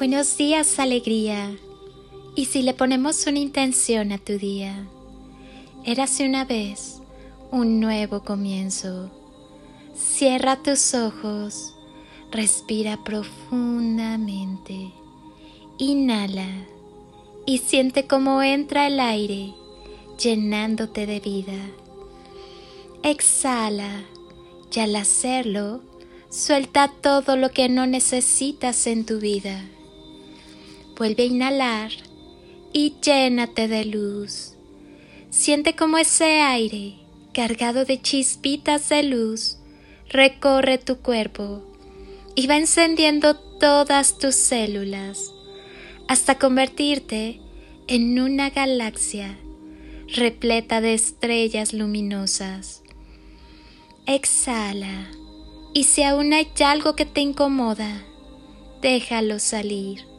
Buenos días, alegría. Y si le ponemos una intención a tu día, érase una vez un nuevo comienzo. Cierra tus ojos, respira profundamente, inhala y siente cómo entra el aire llenándote de vida. Exhala y al hacerlo, suelta todo lo que no necesitas en tu vida. Vuelve a inhalar y llénate de luz. Siente como ese aire, cargado de chispitas de luz, recorre tu cuerpo y va encendiendo todas tus células hasta convertirte en una galaxia repleta de estrellas luminosas. Exhala y si aún hay algo que te incomoda, déjalo salir.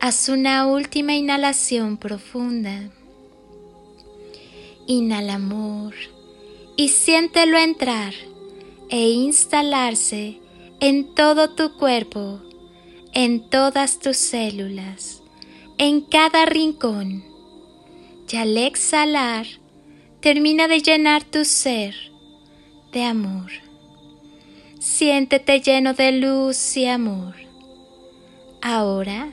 Haz una última inhalación profunda. Inhala amor y siéntelo entrar e instalarse en todo tu cuerpo, en todas tus células, en cada rincón. Y al exhalar, termina de llenar tu ser de amor. Siéntete lleno de luz y amor. Ahora,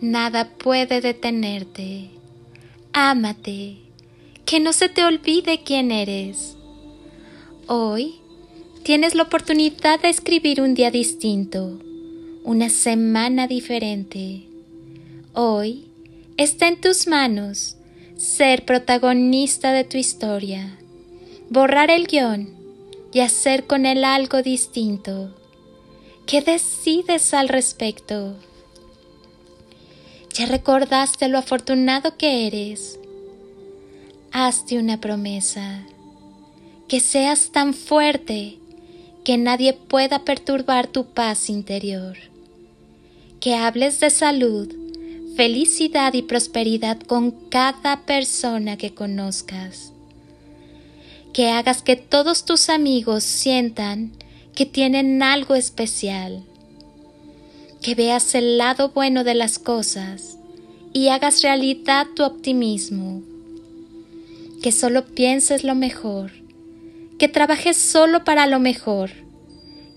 Nada puede detenerte. Ámate, que no se te olvide quién eres. Hoy tienes la oportunidad de escribir un día distinto, una semana diferente. Hoy está en tus manos ser protagonista de tu historia, borrar el guion y hacer con él algo distinto. ¿Qué decides al respecto? ¿Ya recordaste lo afortunado que eres? Hazte una promesa, que seas tan fuerte que nadie pueda perturbar tu paz interior, que hables de salud, felicidad y prosperidad con cada persona que conozcas. Que hagas que todos tus amigos sientan que tienen algo especial, que veas el lado bueno de las cosas y hagas realidad tu optimismo, que solo pienses lo mejor, que trabajes solo para lo mejor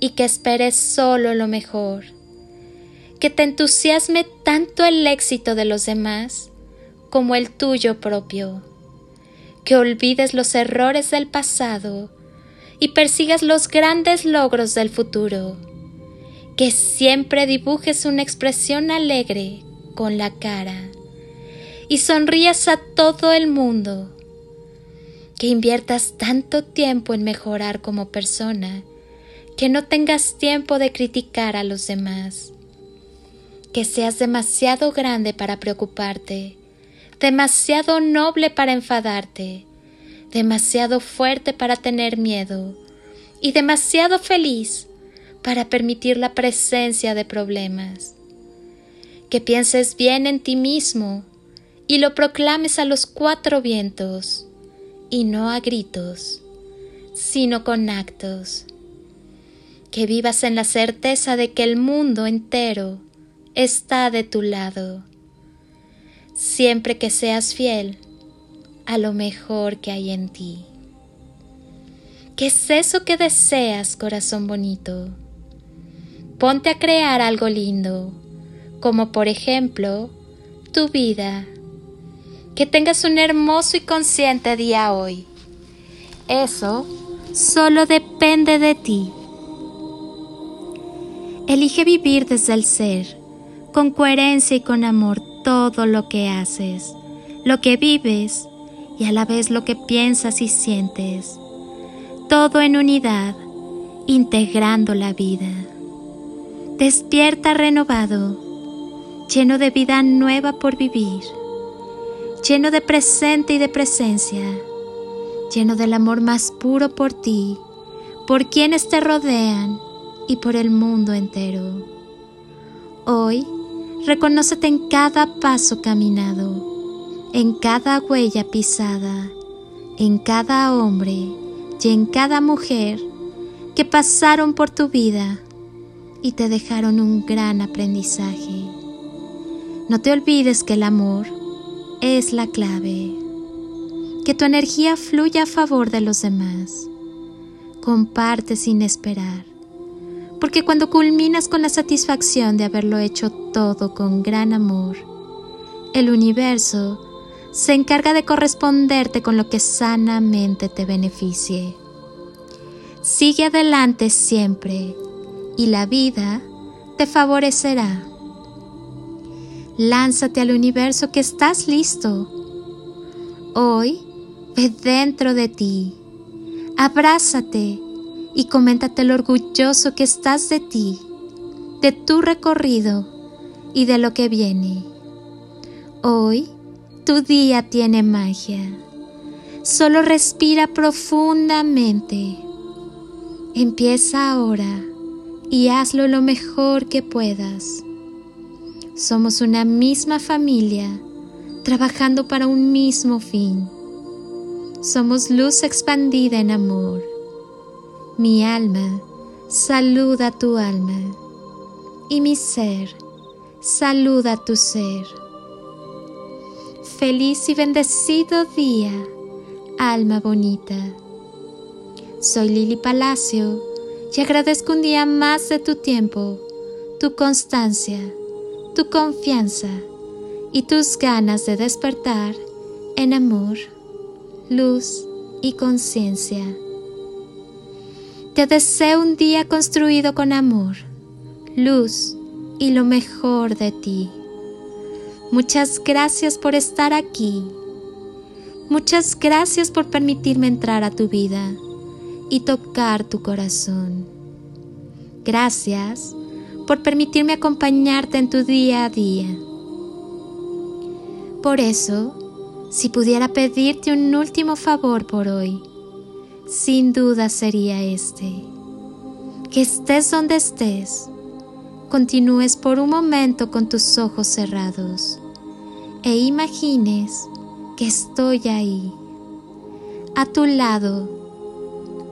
y que esperes solo lo mejor, que te entusiasme tanto el éxito de los demás como el tuyo propio. Que olvides los errores del pasado y persigas los grandes logros del futuro, que siempre dibujes una expresión alegre con la cara y sonrías a todo el mundo, que inviertas tanto tiempo en mejorar como persona que no tengas tiempo de criticar a los demás, que seas demasiado grande para preocuparte demasiado noble para enfadarte, demasiado fuerte para tener miedo y demasiado feliz para permitir la presencia de problemas. Que pienses bien en ti mismo y lo proclames a los cuatro vientos, y no a gritos, sino con actos. Que vivas en la certeza de que el mundo entero está de tu lado siempre que seas fiel a lo mejor que hay en ti. ¿Qué es eso que deseas, corazón bonito? Ponte a crear algo lindo, como por ejemplo tu vida. Que tengas un hermoso y consciente día hoy. Eso solo depende de ti. Elige vivir desde el ser, con coherencia y con amor todo lo que haces, lo que vives y a la vez lo que piensas y sientes. Todo en unidad, integrando la vida. Despierta renovado, lleno de vida nueva por vivir, lleno de presente y de presencia, lleno del amor más puro por ti, por quienes te rodean y por el mundo entero. Hoy, reconócete en cada paso caminado, en cada huella pisada, en cada hombre y en cada mujer que pasaron por tu vida y te dejaron un gran aprendizaje. No te olvides que el amor es la clave. Que tu energía fluya a favor de los demás. Comparte sin esperar. Porque cuando culminas con la satisfacción de haberlo hecho todo con gran amor, el universo se encarga de corresponderte con lo que sanamente te beneficie. Sigue adelante siempre y la vida te favorecerá. Lánzate al universo que estás listo. Hoy ve dentro de ti, abrázate y coméntate lo orgulloso que estás de ti, de tu recorrido y de lo que viene. Hoy tu día tiene magia. Solo respira profundamente. Empieza ahora y hazlo lo mejor que puedas. Somos una misma familia, trabajando para un mismo fin. Somos luz expandida en amor. Mi alma saluda tu alma y mi ser saluda tu ser. Feliz y bendecido día, alma bonita. Soy Lili Palacio y agradezco un día más de tu tiempo, tu constancia, tu confianza y tus ganas de despertar en amor, luz y conciencia. Te deseo un día construido con amor, luz y lo mejor de ti. Muchas gracias por estar aquí. Muchas gracias por permitirme entrar a tu vida y tocar tu corazón. Gracias por permitirme acompañarte en tu día a día. Por eso, si pudiera pedirte un último favor por hoy, sin duda sería este. Que estés donde estés, continúes por un momento con tus ojos cerrados e imagines que estoy ahí, a tu lado,